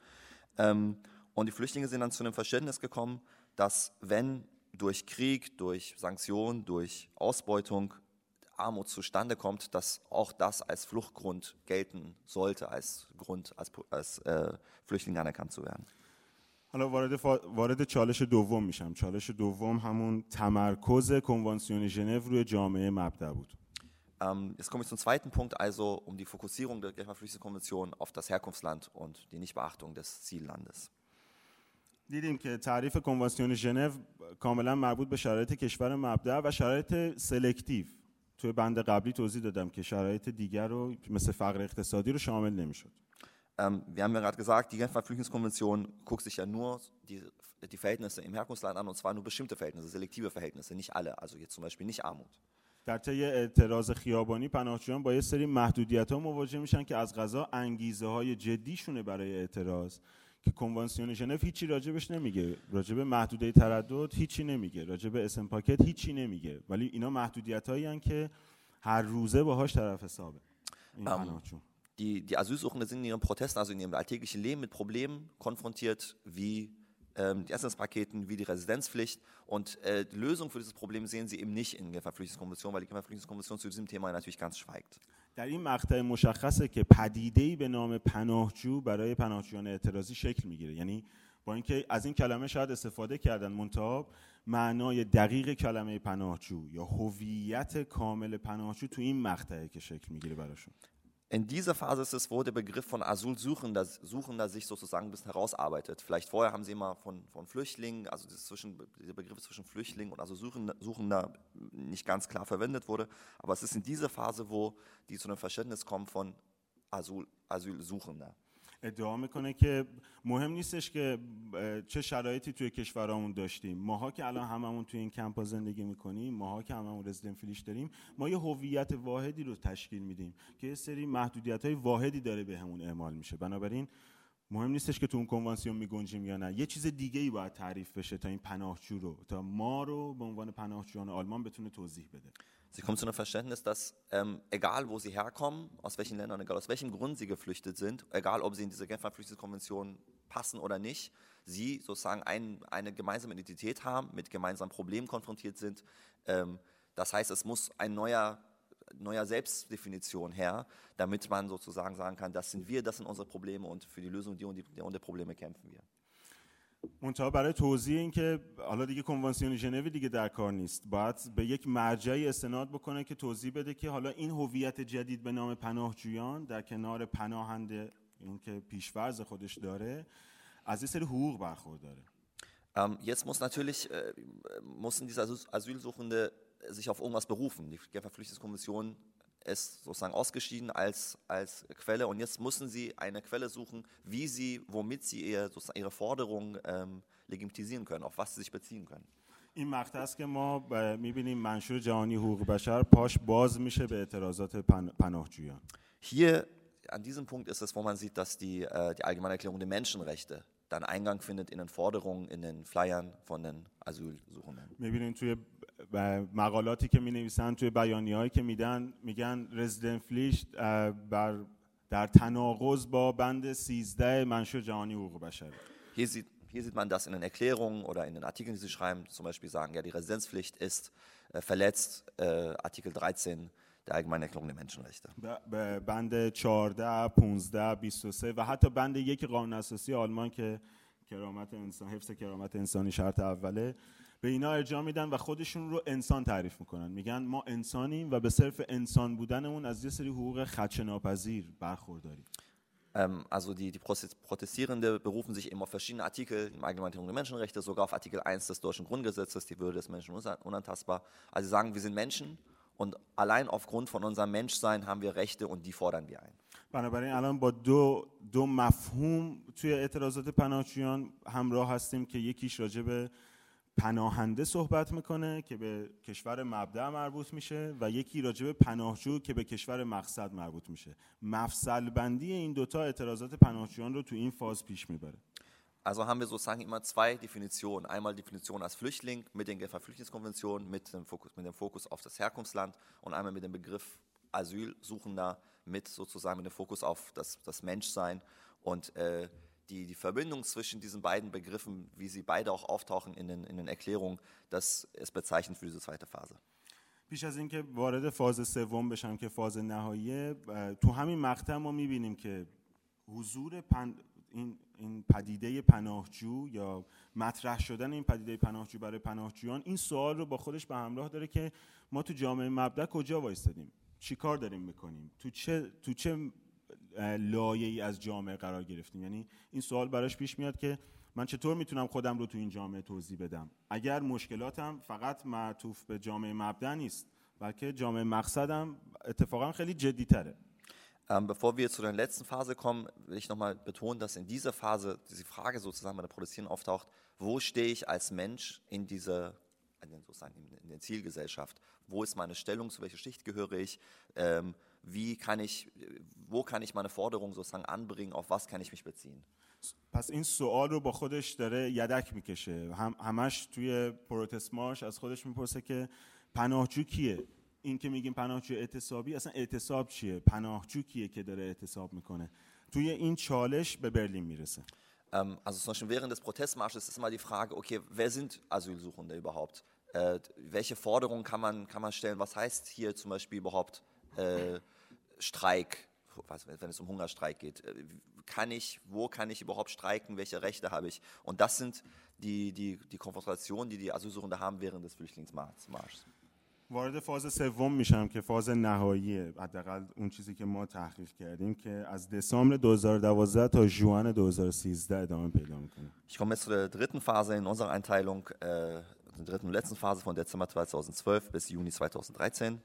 Ähm, und die Flüchtlinge sind dann zu einem Verständnis gekommen, dass wenn durch Krieg, durch Sanktionen, durch Ausbeutung Armut zustande kommt, dass auch das als Fluchtgrund gelten sollte, als Grund, als, als äh, Flüchtling anerkannt zu werden. حالا وارد, فا... وارد چالش دوم میشم. چالش دوم همون تمرکز کنوانسیون ژنو روی جامعه مبدا بود. Ähm, jetzt komme ich zum zweiten Punkt, also um die Fokussierung der Genfer Flüchtlingskonvention auf das Herkunftsland und die Nichtbeachtung des Ziellandes. دیدیم که تعریف کنوانسیون ژنو کاملا مربوط به شرایط کشور مبدا و شرایط سلکتیو. توی بند قبلی توضیح دادم که شرایط دیگر رو مثل فقر اقتصادی رو شامل نمی‌شد. Ähm, wir haben ja gerade gesagt, die Genfer Flüchtlingskonvention guckt sich ja nur die, die Verhältnisse im Herkunftsland an und zwar nur bestimmte Verhältnisse, selektive Verhältnisse, nicht alle. Also jetzt zum Beispiel nicht Armut. در طی اعتراض خیابانی پناهجویان با یه سری محدودیت ها مواجه میشن که از غذا انگیزه های جدیشونه برای اعتراض که کنوانسیون ژنو هیچی راجبش نمیگه راجب محدوده تردد هیچی نمیگه راجب اسم پاکت هیچی نمیگه ولی اینا محدودیت هایی که هر روزه باهاش طرف حسابه این. Die, die Asylsuchenden sind in ihren Protesten, also in ihrem alltäglichen Leben mit Problemen konfrontiert, wie ähm, die Essenspaketen, wie die Residenzpflicht. Und äh, die Lösung für dieses Problem sehen sie eben nicht in der Genfer weil die Genfer zu diesem Thema natürlich ganz schweigt. در این مقطع مشخصه که پدیده‌ای به نام پناهجو برای پناهجویان اعتراضی شکل می‌گیره یعنی با اینکه از این کلمه شاید استفاده کردن منتها معنای دقیق کلمه پناهجو یا هویت کامل پناهجو تو این مقطعه که شکل می‌گیره براشون In dieser Phase ist es, wo der Begriff von Asylsuchender Suchender sich sozusagen ein bisschen herausarbeitet. Vielleicht vorher haben sie immer von, von Flüchtlingen, also zwischen, der Begriff zwischen Flüchtlingen und Asylsuchender Suchender nicht ganz klar verwendet wurde. Aber es ist in dieser Phase, wo die zu einem Verständnis kommen von Asyl, Asylsuchender. ادعا می‌کنه که مهم نیستش که چه شرایطی توی کشورامون داشتیم. ماها که الان هممون توی این کمپا زندگی می‌کنیم ماها که هممون رزیدنت فیلیش داریم ما یه هویت واحدی رو تشکیل میدیم که یه سری محدودیت های واحدی داره بهمون به اعمال میشه. بنابراین مهم نیستش که تو اون کنوانسیون میگنجیم یا نه. یه چیز دیگه ای باید تعریف بشه تا این پناهجو رو تا ما رو به عنوان پناهجویان آلمان بتونه توضیح بده. Sie kommen zu einem Verständnis, dass ähm, egal wo sie herkommen, aus welchen Ländern, egal aus welchem Grund sie geflüchtet sind, egal ob sie in diese Genfer Flüchtlingskonvention passen oder nicht, sie sozusagen ein, eine gemeinsame Identität haben, mit gemeinsamen Problemen konfrontiert sind. Ähm, das heißt, es muss ein neuer, neuer Selbstdefinition her, damit man sozusagen sagen kann, das sind wir, das sind unsere Probleme und für die Lösung die und die, und die Probleme kämpfen wir. منتها برای توضیح این که حالا دیگه کنوانسیون ژنو دیگه در کار نیست باید به یک مرجعی استناد بکنه که توضیح بده که حالا این هویت جدید به نام پناهجویان در کنار پناهنده این که پیشورز خودش داره از این سری حقوق برخورداره Ähm, jetzt muss natürlich, äh, mussten diese Asylsuchende sich auf irgendwas berufen. Die Genfer Flüchtlingskommission ist sozusagen ausgeschieden als, als Quelle und jetzt müssen sie eine Quelle suchen, wie sie, womit sie ihr, sozusagen ihre Forderungen ähm, legitimisieren können, auf was sie sich beziehen können. این مقطع است که ما میبینیم منشور جهانی حقوق بشر پاش باز میشه به اعتراضات پناهجویان. Hier an diesem Punkt ist es, wo man sieht, dass die, äh, die Allgemeine Erklärung der Menschenrechte dann Eingang findet in den Forderungen, in den Flyern von den Asylsuchenden. میبینیم توی مقالاتی که می نویسن توی بیانی هایی که میدن میگن رزیدنت فلیش بر در تناقض با بند 13 منشور جهانی حقوق بشر Hier sieht, hier sieht man das in den Erklärungen oder in den Artikeln, die sie schreiben, zum Beispiel sagen, ja, die Residenzpflicht ist äh, verletzt, äh, Artikel 13 der Allgemeinen Erklärung der Menschenrechte. بند 14 15 23 و حتی بند یک قانون اساسی آلمان که کرامت انسان حفظ کرامت انسانی شرط اوله به اینا ارجاع میدن و خودشون رو انسان تعریف میکنن میگن ما انسانیم و به صرف انسان بودنمون از یه سری حقوق خدشه‌ناپذیر برخورداریم Ähm, also die, die Protestierende berufen sich eben auf verschiedene Artikel im Allgemeinen der Menschenrechte, sogar auf Artikel 1 des deutschen Grundgesetzes, die Würde des Menschen unantastbar. Also sie sagen, wir sind Menschen und allein aufgrund von unserem Menschsein haben wir Rechte und die fordern wir ein. بنابراین الان با دو دو مفهوم توی اعتراضات پناهجویان همراه هستیم که یکیش راجع به پناهنده صحبت میکنه که به کشور مبدع مربوط میشه و یکی راجع به پناهجو که به کشور مقصد مربوط میشه مفصل بندی این دوتا اعتراضات پناهجویان رو تو این فاز پیش میبره Also haben wir sozusagen immer zwei Definitionen. Einmal Definition als Flüchtling mit den Genfer Flüchtlingskonventionen, mit dem, Fokus, mit dem Fokus auf das Herkunftsland und einmal mit dem Begriff Asylsuchender mit sozusagen mit dem Fokus auf das, das Menschsein. Und äh, die, die Verbindung zwischen diesen beiden Begriffen, wie sie beide auch auftauchen in den, in den Erklärungen, das ist bezeichnend für diese zweite Phase. پیش از اینکه وارد فاز سوم بشم که فاز نهاییه تو همین مقطع ما می‌بینیم که حضور پن... این این پدیده پناهجو یا مطرح شدن این پدیده پناهجو برای پناهجویان این سوال رو با خودش به همراه داره که ما تو جامعه مبدع کجا وایستادیم چی کار داریم می‌کنیم تو چه تو چه لایه ای از جامعه قرار گرفتیم یعنی این سوال براش پیش میاد که من چطور میتونم خودم رو تو این جامعه توضیح بدم اگر مشکلاتم فقط معطوف به جامعه مبدع نیست بلکه جامعه مقصدم اتفاقا خیلی جدی تره Ähm, bevor wir zu der letzten Phase kommen, will ich nochmal betonen, dass in dieser Phase diese Frage sozusagen bei der Protestieren auftaucht, wo stehe ich als Mensch in dieser, sozusagen in der Zielgesellschaft? Wo ist meine Stellung, zu welcher Schicht gehöre ich? Ähm, wie kann ich, wo kann ich meine Forderungen sozusagen anbringen, auf was kann ich mich beziehen? پس این سوال رو با خودش داره یدک میکشه هم همش توی پروتست مارش از خودش میپرسه که پناهجو کیه این که میگیم پناهجو اعتصابی اصلا اعتصاب چیه پناهجو کیه که داره اعتصاب میکنه توی این چالش به برلین میرسه ähm, also zum Beispiel während des Protestmarsches ist immer die Frage, okay, wer sind Asylsuchende überhaupt? Äh, welche Forderungen kann man, kann man stellen? Was heißt hier zum Beispiel überhaupt äh, Streik, wenn es um Hungerstreik geht? Äh, kann ich, wo kann ich überhaupt streiken? Welche Rechte habe ich? Und das sind die, die, die Konfrontationen, die die Asylsuchende haben während des Flüchtlingsmarsches. وارد فاز سوم میشم که فاز نهاییه حداقل اون چیزی که ما تحقیق کردیم که از دسامبر 2012 تا ژوئن 2013 ادامه پیدا میکنه Ich komme jetzt zu der dritten Phase in unserer Einteilung, äh, der dritten und letzten Phase von Dezember 2012 bis Juni 2013.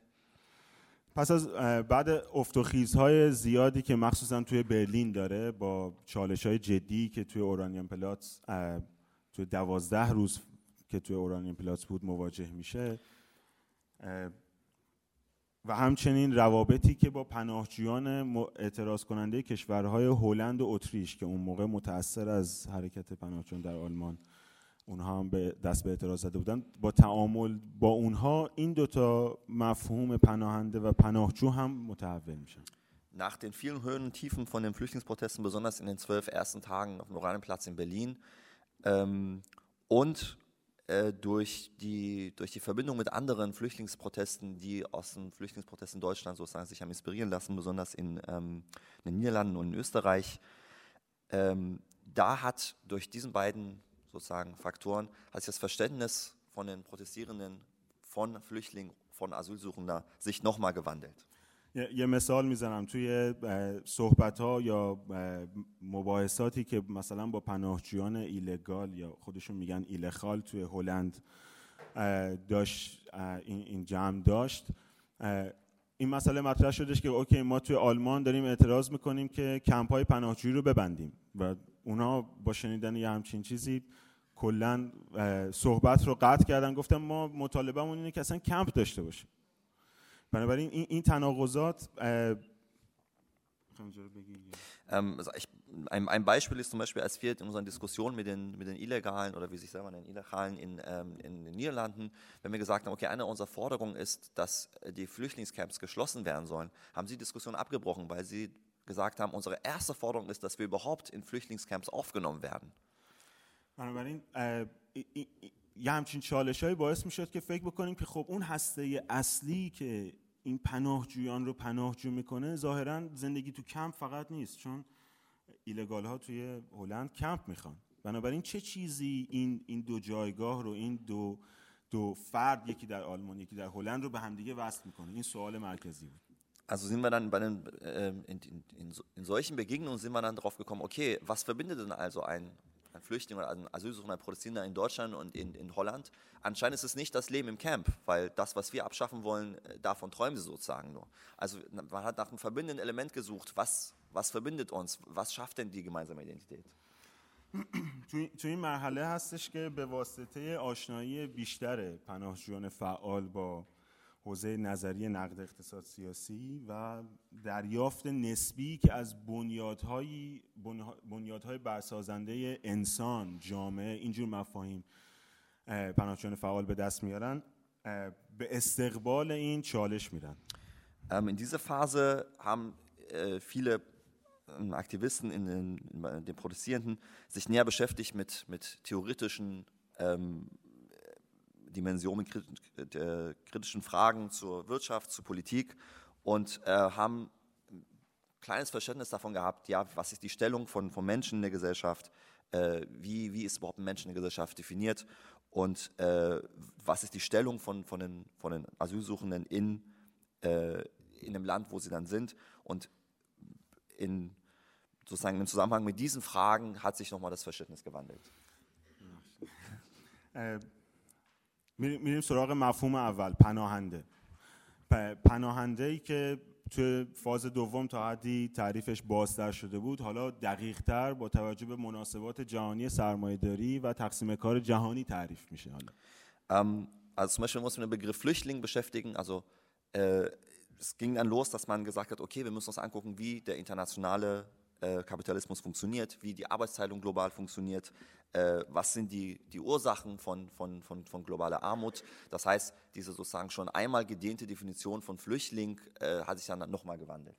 پس از بعد افت و خیزهای زیادی که مخصوصا توی برلین داره با چالش های جدی که توی اورانیوم پلاتس اه، توی دوازده روز که توی اورانیوم پلاتس بود مواجه میشه و همچنین روابطی که با پناهجویان اعتراض کننده کشورهای هلند و اتریش که اون موقع متأثر از حرکت پناهجویان در آلمان اونها هم به دست به اعتراض زده بودن با تعامل با اونها این دوتا مفهوم پناهنده و پناهجو هم متحول میشن Nach den vielen Höhen und Tiefen von den Flüchtlingsprotesten, besonders in den zwölf ersten Tagen auf dem Oranienplatz in Berlin ähm, und äh, durch, die, durch die Verbindung mit anderen Flüchtlingsprotesten, die aus den Flüchtlingsprotesten in Deutschland sozusagen sich haben inspirieren lassen, besonders in, ähm, in den Niederlanden und in Österreich, ähm, da hat durch diesen beiden sozusagen Faktoren hat sich das Verständnis von den Protestierenden, von Flüchtlingen, von Asylsuchender sich nochmal gewandelt. یه مثال می‌زنم توی صحبت ها یا مباحثاتی که مثلا با پناهجویان ایلگال یا خودشون میگن ایلخال توی هلند داشت این جمع داشت این مسئله مطرح شدش که اوکی ما توی آلمان داریم اعتراض می‌کنیم که کمپ های پناهجویی رو ببندیم و اونا با شنیدن یه همچین چیزی کلا اه، صحبت رو قطع کردن گفتم ما مطالبهمون اینه که اصلا کمپ داشته باشیم بنابراین این, این تناقضات اه، می‌خوای اینجا رو بگی؟ Ähm, also ich, ein, ein Beispiel ist zum Beispiel, als wir in unseren Diskussionen mit den, mit den Illegalen oder wie sich selber nennen, Illegalen in, ähm, in den Niederlanden, wenn wir gesagt haben, okay, eine unserer Forderungen ist, dass äh, die Flüchtlingscamps geschlossen werden sollen, haben sie die Diskussion abgebrochen, weil sie gesagt haben, unsere erste Forderung ist, dass wir überhaupt in Flüchtlingscamps aufgenommen werden. بنابراین یه همچین چالش های باعث می شد که فکر بکنیم که خب اون هسته اصلی که این پناهجویان رو پناهجو می‌کنه ظاهرا زندگی تو کمپ فقط نیست چون ایلگال ها توی هلند کمپ می‌خوان. بنابراین چه چیزی این این dو جایگاه رو این دو دو فرد یکی در آلمان یکی در هلند رو به همدیگه وصل می‌کنه؟ این سوال مرکزی بود. Also sind wir dann bei den, ähm, in, in, in, so- in solchen Begegnungen sind wir dann darauf gekommen, okay, was verbindet denn also ein, ein Flüchtling oder ein Asylsuchender, ein Protestierender in Deutschland und in, in Holland? Anscheinend ist es nicht das Leben im Camp, weil das, was wir abschaffen wollen, äh, davon träumen sie sozusagen nur. Also na- man hat nach einem verbindenden Element gesucht, was, was verbindet uns, was schafft denn die gemeinsame Identität? تو تو این مرحله هستش که به واسطه آشنایی بیشتر پناهجویان فعال با حوزه نظری نقد اقتصاد سیاسی و دریافت نسبی که از بنیادهای بنیادهای برسازنده انسان جامعه اینجور مفاهیم اه، پناهجویان فعال به دست میارن به استقبال این چالش میرن. Ähm, in dieser Phase haben viele Aktivisten, in den, in den Protestierenden, sich näher beschäftigt mit, mit theoretischen ähm, Dimensionen, mit äh, kritischen Fragen zur Wirtschaft, zur Politik und äh, haben ein kleines Verständnis davon gehabt, ja, was ist die Stellung von, von Menschen in der Gesellschaft, äh, wie, wie ist überhaupt ein Mensch in der Gesellschaft definiert und äh, was ist die Stellung von, von, den, von den Asylsuchenden in, äh, in dem Land, wo sie dann sind. Und in, sozusagen im Zusammenhang mit diesen Fragen hat sich nochmal das Verständnis gewandelt. میریم سراغ مفهوم اول پناهنده پناهنده ای که توی فاز دوم تا حدی تعریفش بازتر شده بود حالا دقیق تر با توجه به مناسبات جهانی سرمایهداری و تقسیم کار جهانی تعریف میشه حالا Ähm, also zum Beispiel muss man dem Begriff Flüchtling beschäftigen. Also äh, es ging dann los, dass man gesagt hat, okay, wir müssen uns angucken, wie der internationale äh, Kapitalismus funktioniert, wie die Arbeitsteilung global funktioniert, äh, was sind die, die Ursachen von, von, von, von globaler Armut. Das heißt, diese sozusagen schon einmal gedehnte Definition von Flüchtling äh, hat sich dann nochmal gewandelt.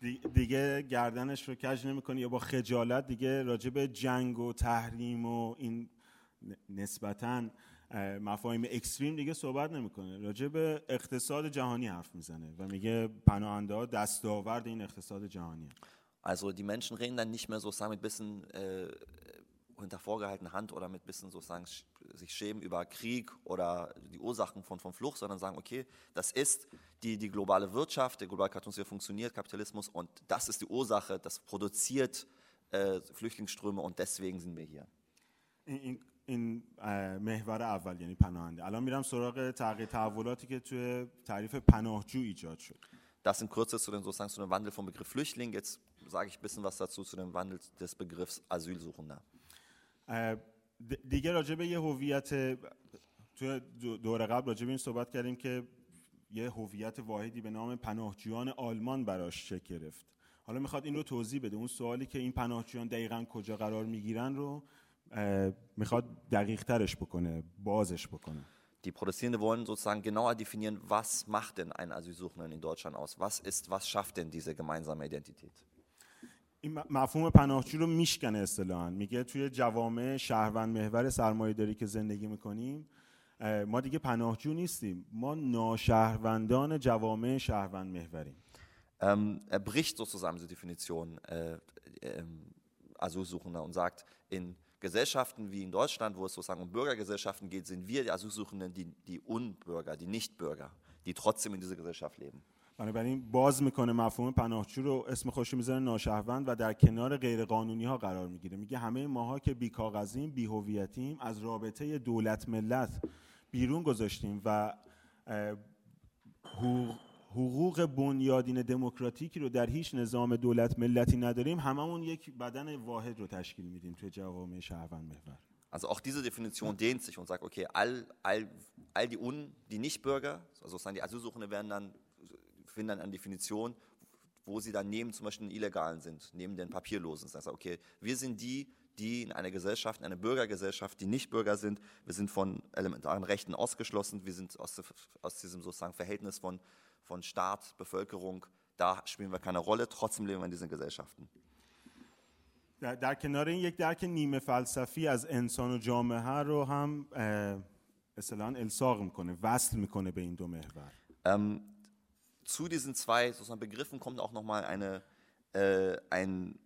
دی- دیگه گردنش رو کج نمیکنه یا با خجالت دیگه راجع به جنگ و تحریم و این ن- نسبتاً اه، مفاهیم اکستریم دیگه صحبت نمیکنه راجع به اقتصاد جهانی حرف میزنه و میگه پناهنده ها دستاورد این اقتصاد جهانیه Also die Menschen reden dann nicht mehr sozusagen mit bisschen äh, hinter vorgehaltener Hand oder mit bisschen sozusagen sch- sich schämen über Krieg oder die Ursachen von, von Flucht, sondern sagen, okay, das ist die, die globale Wirtschaft, der globale Kapitalismus funktioniert, Kapitalismus, und das ist die Ursache, das produziert äh, Flüchtlingsströme und deswegen sind wir hier. این, این محور اول یعنی پناهنده الان میرم سراغ تغییر تحولاتی که توی تعریف پناهجو ایجاد شد Das in Kürze zu dem, sozusagen zu dem Wandel vom Begriff Flüchtling. Jetzt sage ich ein bisschen was dazu zu dem Wandel des Begriffs Asylsuchender. دیگه راجع به یه هویت توی دور قبل راجع به این صحبت کردیم که یه هویت واحدی به نام پناهجویان آلمان براش شکل گرفت حالا میخواد این رو توضیح بده اون سوالی که این پناهجویان دقیقا کجا قرار میگیرن رو میخواد دقیق ترش بکنه بازش بکنه Die Protestierenden wollen sozusagen genauer definieren, was macht denn ein Asylsuchenden in Deutschland aus? Was ist, was schafft denn diese gemeinsame Identität? این مفهوم پناهجو رو میشکنه اصطلاحا میگه توی جوامع شهروند محور سرمایه داری که زندگی میکنیم ما دیگه پناهجو نیستیم ما ناشهروندان جوامع شهروند محوریم Ähm, er bricht sozusagen diese Definition äh, äh, Asylsuchender und sagt, in Gesellschaften wie in Deutschland, wo es sozusagen um Bürgergesellschaften geht, sind wir die Asylsuchenden, die, die Unbürger, die Nichtbürger, die trotzdem in dieser Gesellschaft leben. بنابراین باز می‌کنه مفهوم پناهجو رو اسم خوشی می‌ذاره ناشهروند و در کنار غیر قانونی ها قرار می‌گیره. میگه همه ماها که بی کاغذیم بی هویتیم از رابطه دولت ملت بیرون گذاشتیم و حقوق بنیادین دموکراتیکی رو در هیچ نظام دولت ملتی نداریم هممون یک بدن واحد رو تشکیل میدیم توی جوامع شهروند محور. Also auch diese Definition dehnt sich und sagt, okay, all, all, all die Un, die Nichtbürger, also sozusagen die Asylsuchende werden dann, finden dann eine Definition, wo sie dann neben zum Beispiel den Illegalen sind, neben den Papierlosen. Das heißt, okay, wir sind die, die in einer Gesellschaft, in einer Bürgergesellschaft, die nicht Bürger sind, wir sind von elementaren Rechten ausgeschlossen, wir sind aus, aus diesem sozusagen Verhältnis von von Staat, Bevölkerung, da spielen wir keine Rolle, trotzdem leben wir in diesen Gesellschaften. در, در کنار این یک درک نیمه فلسفی از انسان و جامعه رو هم اصلا الساق میکنه وصل میکنه به این دو محور ähm, zu diesen zwei sozusagen Begriffen kommt auch nochmal eine, äh, ein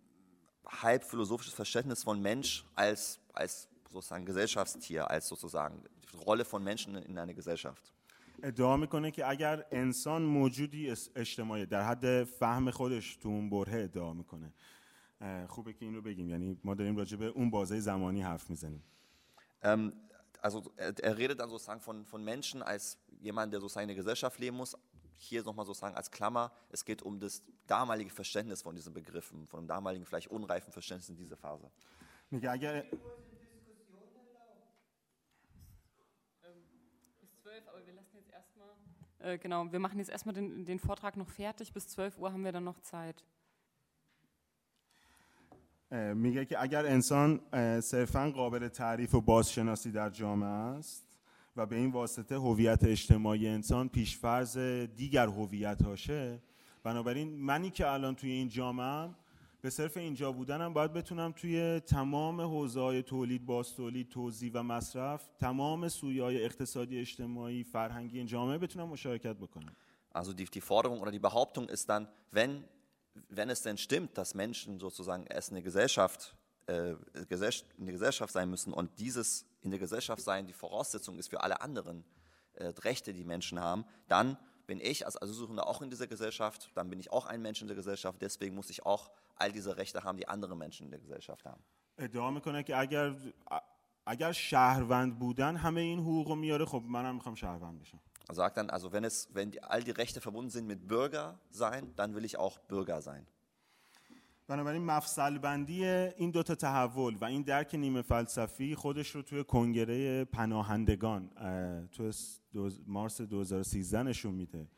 halb philosophisches Verständnis von Mensch als, als sozusagen Gesellschaftstier, als sozusagen die Rolle von Menschen in einer Gesellschaft. ادعا میکنه که اگر انسان موجودی اجتماعی در حد فهم خودش تو اون بره ادعا میکنه خوبه که این رو بگیم یعنی ما داریم راجع به اون بازه زمانی حرف میزنیم ähm, also er, er, redet dann sozusagen von, von Menschen als jemand, der sozusagen in der Gesellschaft leben muss. Hier nochmal sozusagen als Klammer, es geht um das damalige Verständnis von diesen Begriffen, von dem damaligen vielleicht unreifen Verständnis in dieser Phase. میگه اگر Äh, genau, wir machen jetzt erstmal den, den Vortrag noch fertig. Bis 12 Uhr haben wir dann noch Zeit. میگه که اگر انسان صرفا قابل تعریف و بازشناسی در جامعه است و به این واسطه هویت اجتماعی انسان پیشفرز دیگر هویت هاشه بنابراین منی که الان توی این جامعه به صرف اینجا بودنم باید بتونم توی تمام حوزه‌های تولید، باستولید، توزیع و مصرف، تمام سویای اقتصادی، اجتماعی، فرهنگی این جامعه بتونم مشارکت بکنم. Also die, die Forderung oder die Behauptung ist dann, wenn, wenn es denn stimmt, dass Menschen sozusagen erst eine Gesellschaft, äh, eine Gesellschaft sein müssen und dieses in der Gesellschaft sein die Voraussetzung ist für alle anderen äh, Rechte, die Menschen haben, dann bin ich als Asylsuchender auch in dieser Gesellschaft, dann bin ich auch ein Mensch in der Gesellschaft, deswegen muss ich auch all diese Rechte haben, die andere Menschen in der Gesellschaft haben. ادعا میکنه که اگر اگر شهروند بودن همه این حقوق میاره خب منم میخوام شهروند بشم. Er sagt dann, also wenn es, wenn die, all die Rechte verbunden sind mit Bürger sein, dann will ich auch Bürger sein. بنابراین مفصل بندی این دو تا تحول و این درک نیمه فلسفی خودش رو توی کنگره پناهندگان تو مارس 2013 نشون میده.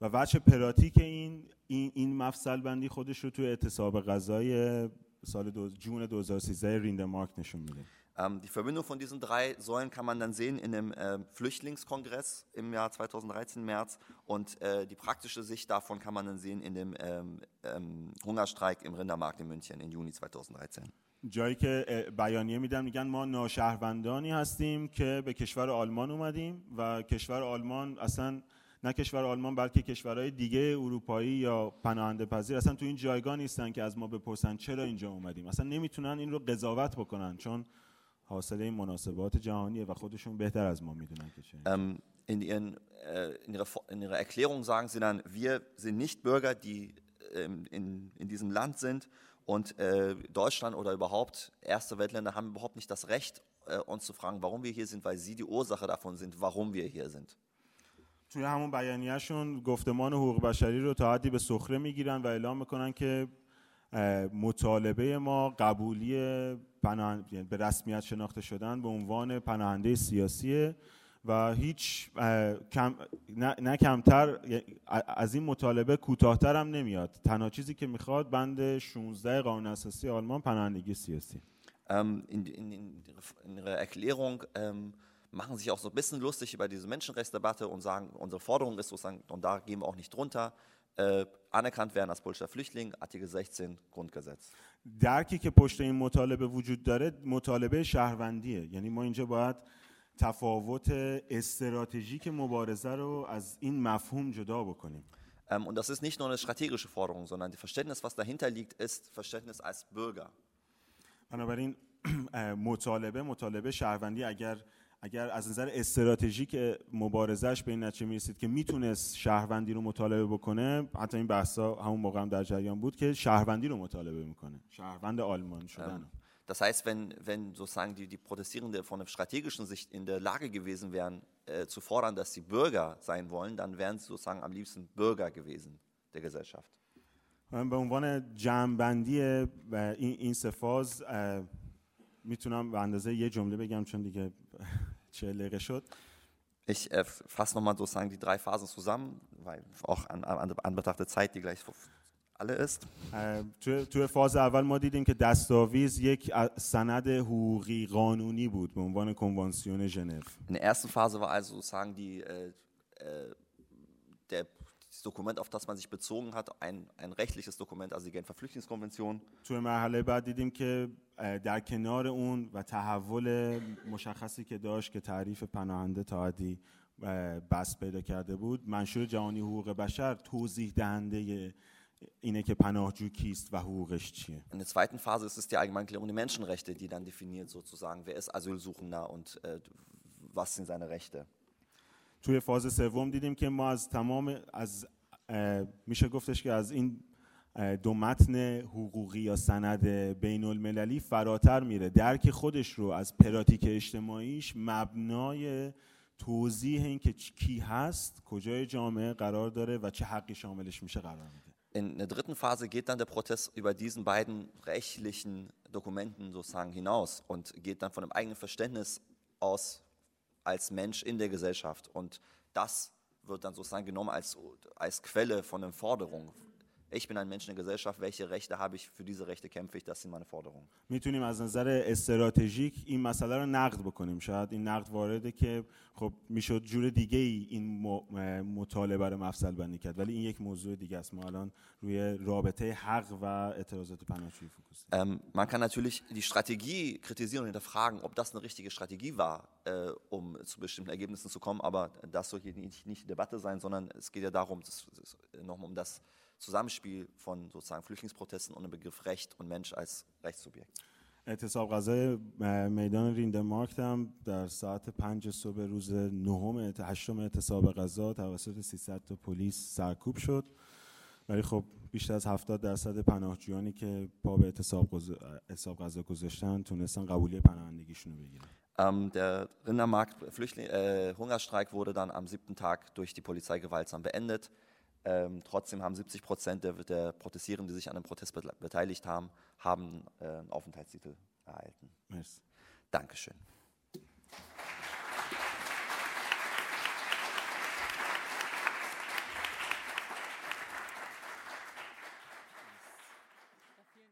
و وجه پراتیک این این, این مفصل بندی خودش رو توی اعتصاب غذای سال دو جون 2013 ریندمارک نشون میده. Ähm, die Verbindung von diesen drei Säulen kann man dann sehen in dem äh, Flüchtlingskongress im Jahr 2013 März und äh, die praktische Sicht davon kann man dann sehen in dem ähm, ähm, Hungerstreik im Rindermarkt in München im Juni 2013. جایی که بیانیه میدن میگن ما ناشهروندانی هستیم که به کشور آلمان اومدیم و کشور آلمان اصلا نه کشور آلمان بلکه کشورهای دیگه اروپایی یا پناهنده پذیر اصلا تو این جایگاه نیستن که از ما بپرسن چرا اینجا اومدیم اصلا نمی‌تونن این رو قضاوت بکنن چون حاصل این مناسبات جهانیه و خودشون بهتر از ما میدونن که چه Ähm, in, ihren, äh, in, ihrer, Fo- in ihrer Erklärung sagen sie dann, wir sind nicht Bürger, die ähm, in, in diesem Land sind und äh, Deutschland oder überhaupt erste Weltländer haben überhaupt nicht das Recht, äh, uns zu fragen, warum wir hier sind, weil sie die Ursache davon sind, warum wir hier sind. توی همون بیانیهشون گفتمان حقوق بشری رو تا حدی به سخره میگیرن و اعلام میکنن که اه، مطالبه ما قبولی یعنی به رسمیت شناخته شدن به عنوان پناهنده سیاسی و هیچ کم، نه،, نه کمتر از این مطالبه کوتاهتر هم نمیاد تنها چیزی که می‌خواد بند 16 قانون اساسی آلمان پناهندگی سیاسی ام این این machen sich auch so ein bisschen lustig über diese Menschenrechtsdebatte und sagen, unsere Forderung ist sozusagen, und da gehen wir auch nicht drunter. äh, anerkannt werden als politischer Flüchtling, Artikel 16 Grundgesetz. درکی که پشت این مطالبه وجود داره مطالبه شهروندیه یعنی ما اینجا باید تفاوت استراتژیک مبارزه رو از این مفهوم جدا بکنیم Ähm, und das ist nicht nur eine strategische Forderung, sondern das Verständnis, was dahinter liegt, ist Verständnis als Bürger. بنابراین اه، مطالبه مطالبه شهروندی اگر اگر از نظر استراتژیک مبارزش به این نتیجه می‌رسید که می‌تونست شهروندی رو مطالبه بکنه حتی این بحثا همون موقع هم در جریان بود که شهروندی رو مطالبه می‌کنه شهروند آلمان شدن. Das heißt, wenn, wenn sozusagen die, die Protestierenden von der strategischen Sicht in der Lage gewesen wären, äh, zu fordern, dass sie Bürger sein wollen, dann wären sie sozusagen am liebsten Bürger gewesen der Gesellschaft. به عنوان جمعبندی این, این سه فاز اه، میتونم به اندازه یه جمله بگم چون دیگه چه دقیقه شد Ich äh, fasse nochmal sozusagen die drei Phasen zusammen, weil auch an, an Anbetracht der Zeit, die gleich alle ist. اه، توی توی فاز اول ما دیدیم که دستاویز یک ا- سند حقوقی قانونی بود به عنوان کنوانسیون ژنو In der ersten Phase war also sozusagen die, äh, äh, der, das Dokument, auf das man sich bezogen hat, ein, ein rechtliches Dokument, also die Genfer Flüchtlingskonvention. توی مرحله بعد دیدیم که اه، در کنار اون و تحول مشخصی که داشت که تعریف پناهنده تا حدی اه، بس پیدا کرده بود منشور جهانی حقوق بشر توضیح دهنده اینه که پناهجو کیست و حقوقش چیه In der zweiten Phase ist es die Allgemeinklärung der Menschenrechte, die dann definiert sozusagen, wer ist Asylsuchender und äh, was sind seine Rechte. توی فاز سوم دیدیم که ما از تمام از میشه گفتش که از این دو متن حقوقی یا سند بین المللی فراتر میره. درک خودش رو از پراتیک اجتماعیش مبنای توضیح این که کی هست کجای جامعه قرار داره و چه حقی شاملش میشه قرار میده. In der dritten Phase geht dann der Protest über diesen beiden rechtlichen Dokumenten sozusagen hinaus und geht dann von dem eigenen Verständnis aus als Mensch in der Gesellschaft. Und das wird dann sozusagen genommen als, als Quelle von den Forderungen Ich bin ein Mensch in der Gesellschaft, welche Rechte habe ich, für diese Rechte kämpfe ich, das sind meine Forderungen. میتونیم از نظر استراتژیک این مسئله رو نقد بکنیم شاید این نقد وارده که خب میشد جور دیگه ای این م- مطالبه رو مفصل بندی کرد ولی این یک موضوع دیگه است ما الان روی رابطه حق و اعتراضات پناهجویی فوکوس Ähm, man kann natürlich die Strategie kritisieren und hinterfragen, ob das eine richtige Strategie war, äh, um zu bestimmten Ergebnissen zu kommen, aber das soll hier nicht, nicht die Debatte sein, sondern es geht ja darum, das, das, nochmal um das Zusammenspiel von sozusagen Flüchtlingsprotesten und dem Begriff Recht und Mensch als Rechtssubjekt. اعتصاب غذای میدان ریندمارک هم در ساعت پنج صبح روز نهم اعت- هشتم اعتصاب غذا توسط 300 تا پلیس سرکوب شد ولی خب بیشتر از 70 درصد پناهجویانی که پا به اعتصاب غذا- اعتصاب غذا گذاشتن تونستن قبولی پناهندگیشون رو بگیرن Ähm, der Rindermarkt Flüchtling, äh, Hungerstreik wurde dann am siebten Tag durch die Polizei gewaltsam beendet. Ähm, trotzdem haben 70 Prozent der, der Protestierenden, die sich an dem Protest beteiligt haben, haben äh, einen Aufenthaltstitel erhalten. Nice. Dankeschön.